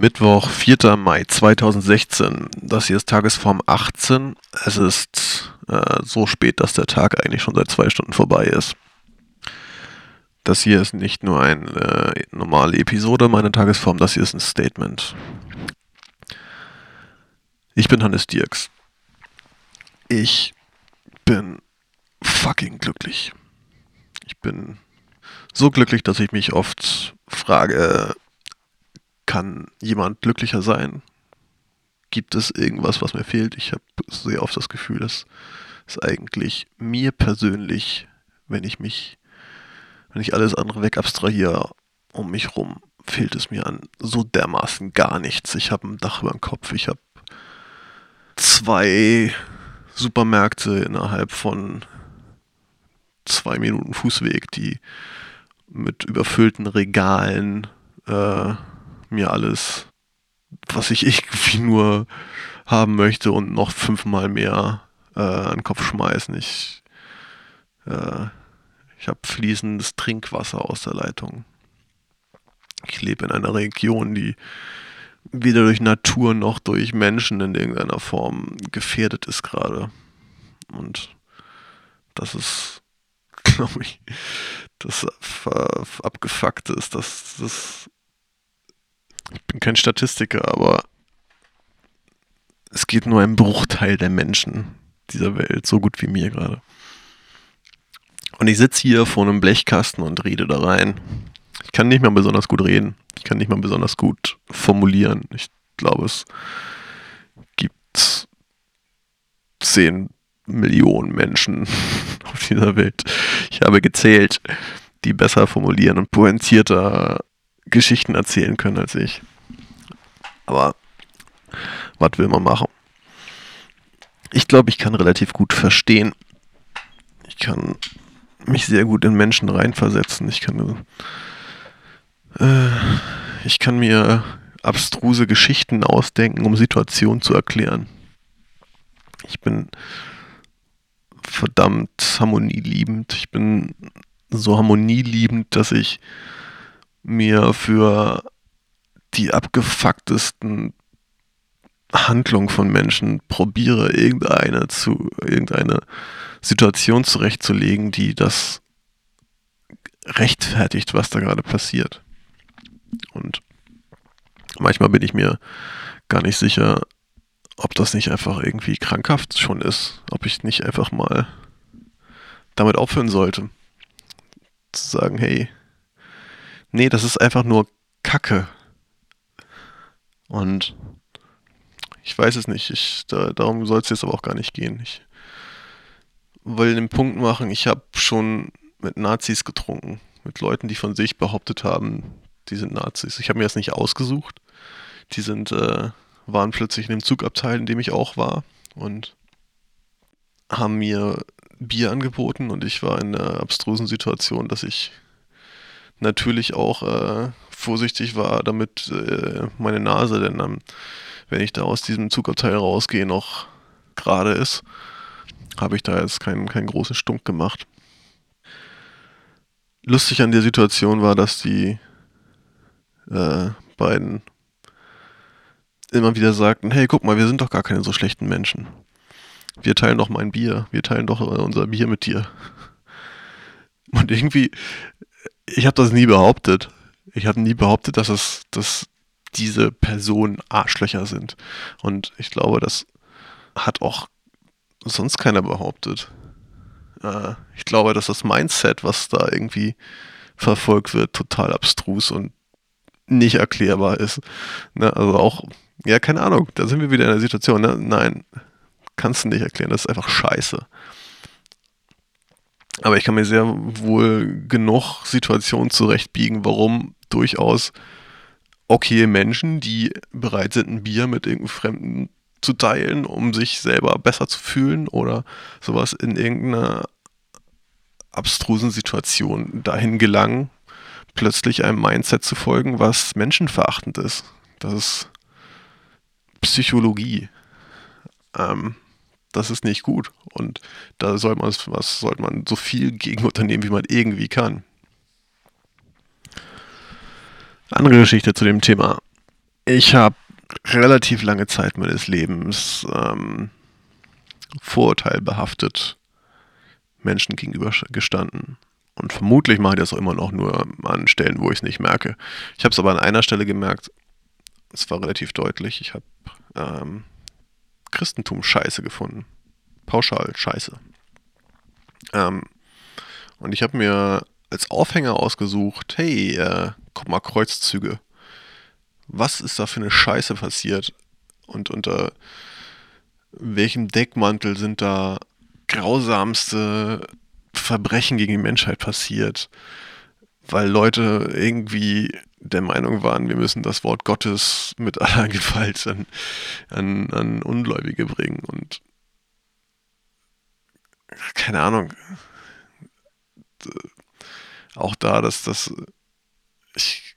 Mittwoch, 4. Mai 2016. Das hier ist Tagesform 18. Es ist äh, so spät, dass der Tag eigentlich schon seit zwei Stunden vorbei ist. Das hier ist nicht nur eine äh, normale Episode meiner Tagesform, das hier ist ein Statement. Ich bin Hannes Dirks. Ich bin fucking glücklich. Ich bin so glücklich, dass ich mich oft frage, kann jemand glücklicher sein? Gibt es irgendwas, was mir fehlt? Ich habe sehr oft das Gefühl, dass es eigentlich mir persönlich, wenn ich mich, wenn ich alles andere weg abstrahiere um mich rum, fehlt es mir an so dermaßen gar nichts. Ich habe ein Dach über dem Kopf, ich habe zwei Supermärkte innerhalb von zwei Minuten Fußweg, die mit überfüllten Regalen äh, mir alles, was ich irgendwie nur haben möchte und noch fünfmal mehr äh, an den Kopf schmeißen. Ich, äh, ich habe fließendes Trinkwasser aus der Leitung. Ich lebe in einer Region, die weder durch Natur noch durch Menschen in irgendeiner Form gefährdet ist gerade. Und das ist, glaube ich, das abgefuckt ist, dass das ich bin kein Statistiker, aber es geht nur ein Bruchteil der Menschen dieser Welt, so gut wie mir gerade. Und ich sitze hier vor einem Blechkasten und rede da rein. Ich kann nicht mehr besonders gut reden. Ich kann nicht mal besonders gut formulieren. Ich glaube, es gibt 10 Millionen Menschen auf dieser Welt. Ich habe gezählt, die besser formulieren und pointierter Geschichten erzählen können als ich. Aber was will man machen? Ich glaube, ich kann relativ gut verstehen. Ich kann mich sehr gut in Menschen reinversetzen. Ich kann, äh, ich kann mir abstruse Geschichten ausdenken, um Situationen zu erklären. Ich bin verdammt harmonieliebend. Ich bin so harmonieliebend, dass ich mir für die abgefucktesten Handlungen von Menschen probiere, irgendeine zu, irgendeine Situation zurechtzulegen, die das rechtfertigt, was da gerade passiert. Und manchmal bin ich mir gar nicht sicher, ob das nicht einfach irgendwie krankhaft schon ist, ob ich nicht einfach mal damit aufhören sollte. Zu sagen, hey, nee, das ist einfach nur Kacke. Und ich weiß es nicht. Ich, da, darum soll es jetzt aber auch gar nicht gehen. Ich will den Punkt machen, ich habe schon mit Nazis getrunken. Mit Leuten, die von sich behauptet haben, die sind Nazis. Ich habe mir das nicht ausgesucht. Die sind, äh, waren plötzlich in dem Zugabteil, in dem ich auch war. Und haben mir Bier angeboten und ich war in einer abstrusen Situation, dass ich natürlich auch äh, vorsichtig war, damit äh, meine Nase denn dann, wenn ich da aus diesem Zugabteil rausgehe, noch gerade ist, habe ich da jetzt keinen, keinen großen Stunk gemacht. Lustig an der Situation war, dass die äh, beiden immer wieder sagten, hey, guck mal, wir sind doch gar keine so schlechten Menschen. Wir teilen doch mein Bier, wir teilen doch unser Bier mit dir. Und irgendwie ich habe das nie behauptet. Ich habe nie behauptet, dass es, dass diese Personen Arschlöcher sind. Und ich glaube, das hat auch sonst keiner behauptet. Äh, ich glaube, dass das Mindset, was da irgendwie verfolgt wird, total abstrus und nicht erklärbar ist. Ne? Also auch, ja, keine Ahnung, da sind wir wieder in der Situation. Ne? Nein, kannst du nicht erklären, das ist einfach scheiße. Aber ich kann mir sehr wohl genug Situationen zurechtbiegen, warum durchaus okay Menschen, die bereit sind, ein Bier mit irgendeinem Fremden zu teilen, um sich selber besser zu fühlen oder sowas in irgendeiner abstrusen Situation dahin gelangen, plötzlich einem Mindset zu folgen, was menschenverachtend ist. Das ist Psychologie. Ähm, das ist nicht gut. Und da soll man, was sollte man so viel gegen unternehmen, wie man irgendwie kann. Andere Geschichte zu dem Thema. ich habe relativ lange Zeit meines Lebens ähm, vorurteilbehaftet Menschen gegenüber gestanden. Und vermutlich mache ich das auch immer noch nur an Stellen, wo ich es nicht merke. Ich habe es aber an einer Stelle gemerkt, es war relativ deutlich, ich habe ähm, Christentum scheiße gefunden. Pauschal scheiße. Ähm, und ich habe mir als Aufhänger ausgesucht, hey, äh, guck mal, Kreuzzüge. Was ist da für eine Scheiße passiert? Und unter welchem Deckmantel sind da grausamste Verbrechen gegen die Menschheit passiert? Weil Leute irgendwie der Meinung waren, wir müssen das Wort Gottes mit aller Gewalt an, an, an Ungläubige bringen. Und keine Ahnung, auch da, dass das ich,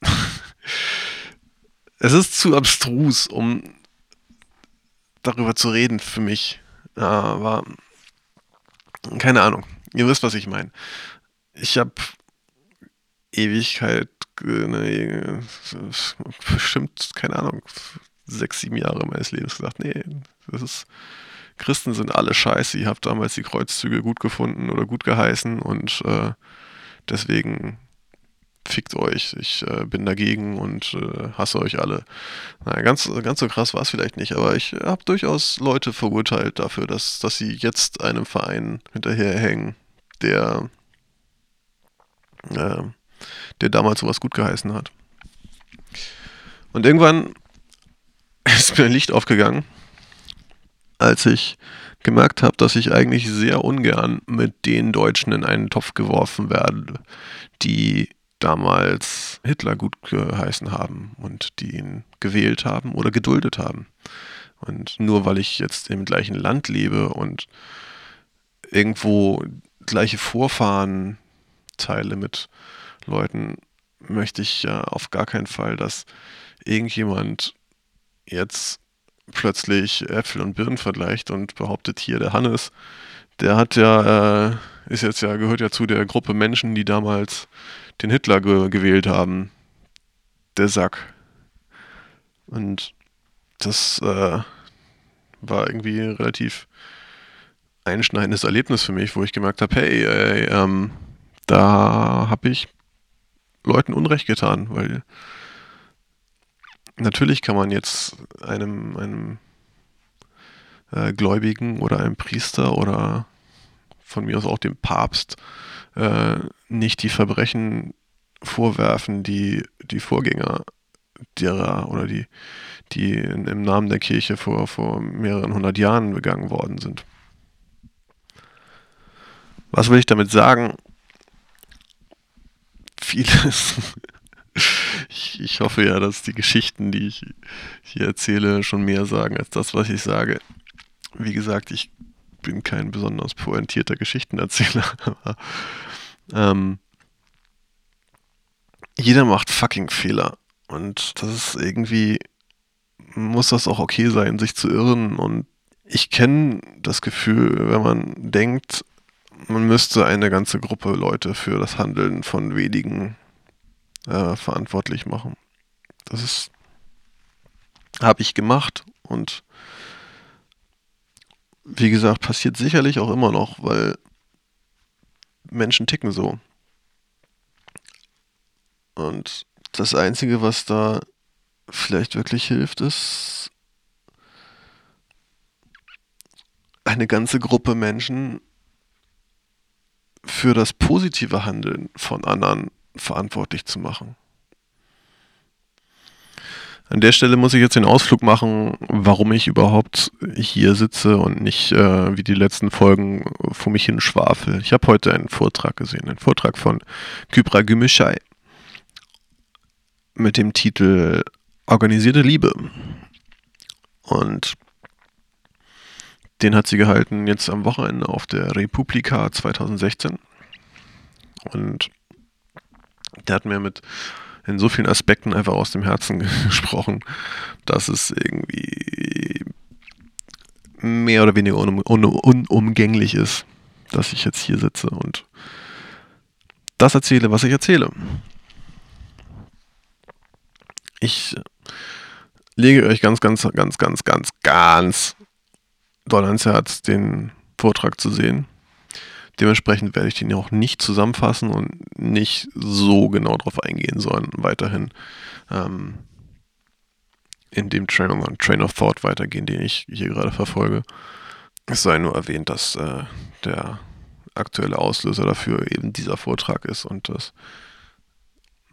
es ist zu abstrus, um darüber zu reden für mich. Aber keine Ahnung. Ihr wisst, was ich meine. Ich habe Ewigkeit, ne, bestimmt, keine Ahnung, sechs, sieben Jahre meines Lebens gesagt, nee, das ist Christen sind alle scheiße. Ihr habt damals die Kreuzzüge gut gefunden oder gut geheißen und äh, deswegen fickt euch. Ich äh, bin dagegen und äh, hasse euch alle. Naja, ganz, ganz so krass war es vielleicht nicht, aber ich habe durchaus Leute verurteilt dafür, dass, dass sie jetzt einem Verein hinterherhängen, der, äh, der damals sowas gut geheißen hat. Und irgendwann ist mir ein Licht aufgegangen als ich gemerkt habe, dass ich eigentlich sehr ungern mit den Deutschen in einen Topf geworfen werde, die damals Hitler gut geheißen haben und die ihn gewählt haben oder geduldet haben. Und nur weil ich jetzt im gleichen Land lebe und irgendwo gleiche Vorfahren teile mit Leuten, möchte ich ja auf gar keinen Fall, dass irgendjemand jetzt plötzlich Äpfel und Birnen vergleicht und behauptet hier, der Hannes, der hat ja, äh, ist jetzt ja, gehört ja zu der Gruppe Menschen, die damals den Hitler ge gewählt haben. Der Sack. Und das äh, war irgendwie ein relativ einschneidendes Erlebnis für mich, wo ich gemerkt habe, hey, ey, ähm, da habe ich Leuten Unrecht getan, weil natürlich kann man jetzt einem, einem äh, Gläubigen oder einem Priester oder von mir aus auch dem Papst äh, nicht die Verbrechen vorwerfen, die die Vorgänger derer oder die, die in, im Namen der Kirche vor, vor mehreren hundert Jahren begangen worden sind. Was will ich damit sagen? Vieles ich, ich hoffe ja, dass die Geschichten, die ich hier erzähle, schon mehr sagen als das, was ich sage. Wie gesagt, ich bin kein besonders pointierter Geschichtenerzähler, aber ähm, jeder macht fucking Fehler. Und das ist irgendwie, muss das auch okay sein, sich zu irren. Und ich kenne das Gefühl, wenn man denkt, man müsste eine ganze Gruppe Leute für das Handeln von wenigen äh, verantwortlich machen. Das ist, habe ich gemacht und wie gesagt, passiert sicherlich auch immer noch, weil Menschen ticken so. Und das Einzige, was da vielleicht wirklich hilft, ist eine ganze Gruppe Menschen für das positive Handeln von anderen verantwortlich zu machen. An der Stelle muss ich jetzt den Ausflug machen, warum ich überhaupt hier sitze und nicht äh, wie die letzten Folgen vor mich hin schwafel. Ich habe heute einen Vortrag gesehen, einen Vortrag von Kybra Gümüşay mit dem Titel Organisierte Liebe. Und den hat sie gehalten jetzt am Wochenende auf der Republika 2016. Und der hat mir mit in so vielen Aspekten einfach aus dem Herzen gesprochen, dass es irgendwie mehr oder weniger un un unumgänglich ist, dass ich jetzt hier sitze und das erzähle, was ich erzähle. Ich lege euch ganz, ganz, ganz, ganz, ganz, ganz doll ans Herz, den Vortrag zu sehen. Dementsprechend werde ich den auch nicht zusammenfassen und nicht so genau darauf eingehen, sondern weiterhin ähm, in dem Train, Train of Thought weitergehen, den ich hier gerade verfolge. Es sei nur erwähnt, dass äh, der aktuelle Auslöser dafür eben dieser Vortrag ist und dass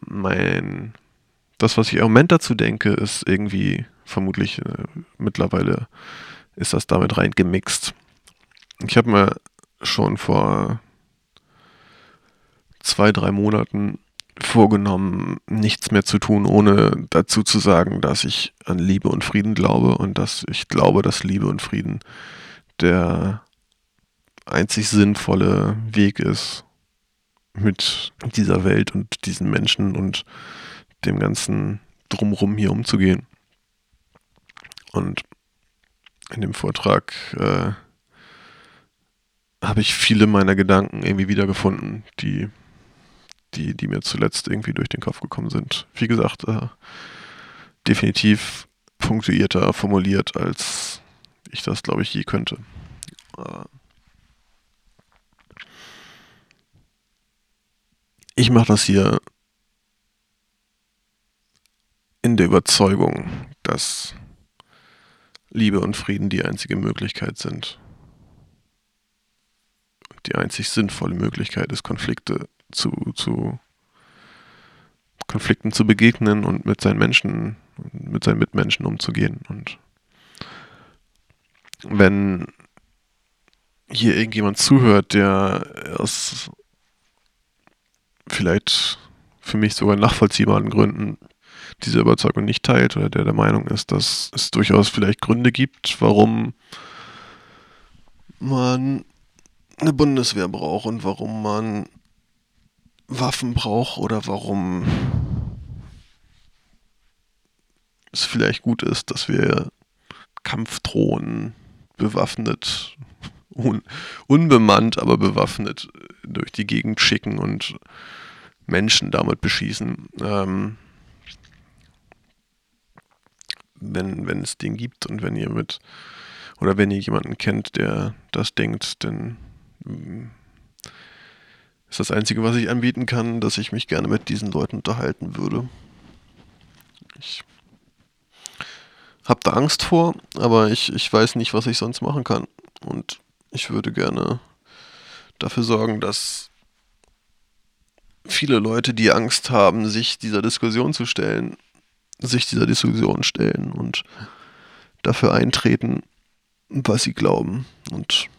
mein das, was ich im Moment dazu denke, ist irgendwie vermutlich äh, mittlerweile ist das damit rein gemixt. Ich habe mir schon vor zwei, drei Monaten vorgenommen, nichts mehr zu tun, ohne dazu zu sagen, dass ich an Liebe und Frieden glaube und dass ich glaube, dass Liebe und Frieden der einzig sinnvolle Weg ist, mit dieser Welt und diesen Menschen und dem ganzen Drumrum hier umzugehen. Und in dem Vortrag äh, habe ich viele meiner Gedanken irgendwie wiedergefunden, die, die, die mir zuletzt irgendwie durch den Kopf gekommen sind. Wie gesagt, äh, definitiv punktuierter formuliert, als ich das, glaube ich, je könnte. Äh, ich mache das hier in der Überzeugung, dass Liebe und Frieden die einzige Möglichkeit sind. Die einzig sinnvolle Möglichkeit ist, Konflikte zu, zu Konflikten zu begegnen und mit seinen Menschen, mit seinen Mitmenschen umzugehen. Und wenn hier irgendjemand zuhört, der aus vielleicht für mich sogar nachvollziehbaren Gründen diese Überzeugung nicht teilt oder der der Meinung ist, dass es durchaus vielleicht Gründe gibt, warum man eine Bundeswehr braucht und warum man Waffen braucht oder warum es vielleicht gut ist, dass wir Kampfdrohnen bewaffnet, un unbemannt, aber bewaffnet durch die Gegend schicken und Menschen damit beschießen. Ähm, wenn, wenn es den gibt und wenn ihr mit oder wenn ihr jemanden kennt, der das denkt, dann mm, ist das Einzige, was ich anbieten kann, dass ich mich gerne mit diesen Leuten unterhalten würde. Ich habe da Angst vor, aber ich, ich weiß nicht, was ich sonst machen kann. Und ich würde gerne dafür sorgen, dass viele Leute, die Angst haben, sich dieser Diskussion zu stellen, sich dieser Diskussion stellen und dafür eintreten, was sie glauben und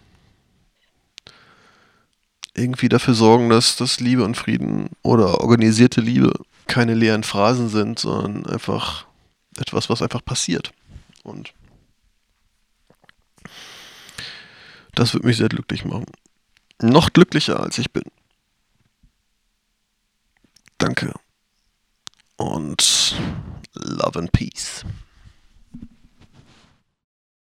irgendwie dafür sorgen, dass, dass Liebe und Frieden oder organisierte Liebe keine leeren Phrasen sind, sondern einfach etwas, was einfach passiert. Und das wird mich sehr glücklich machen. Noch glücklicher als ich bin. Danke. Und Love and Peace.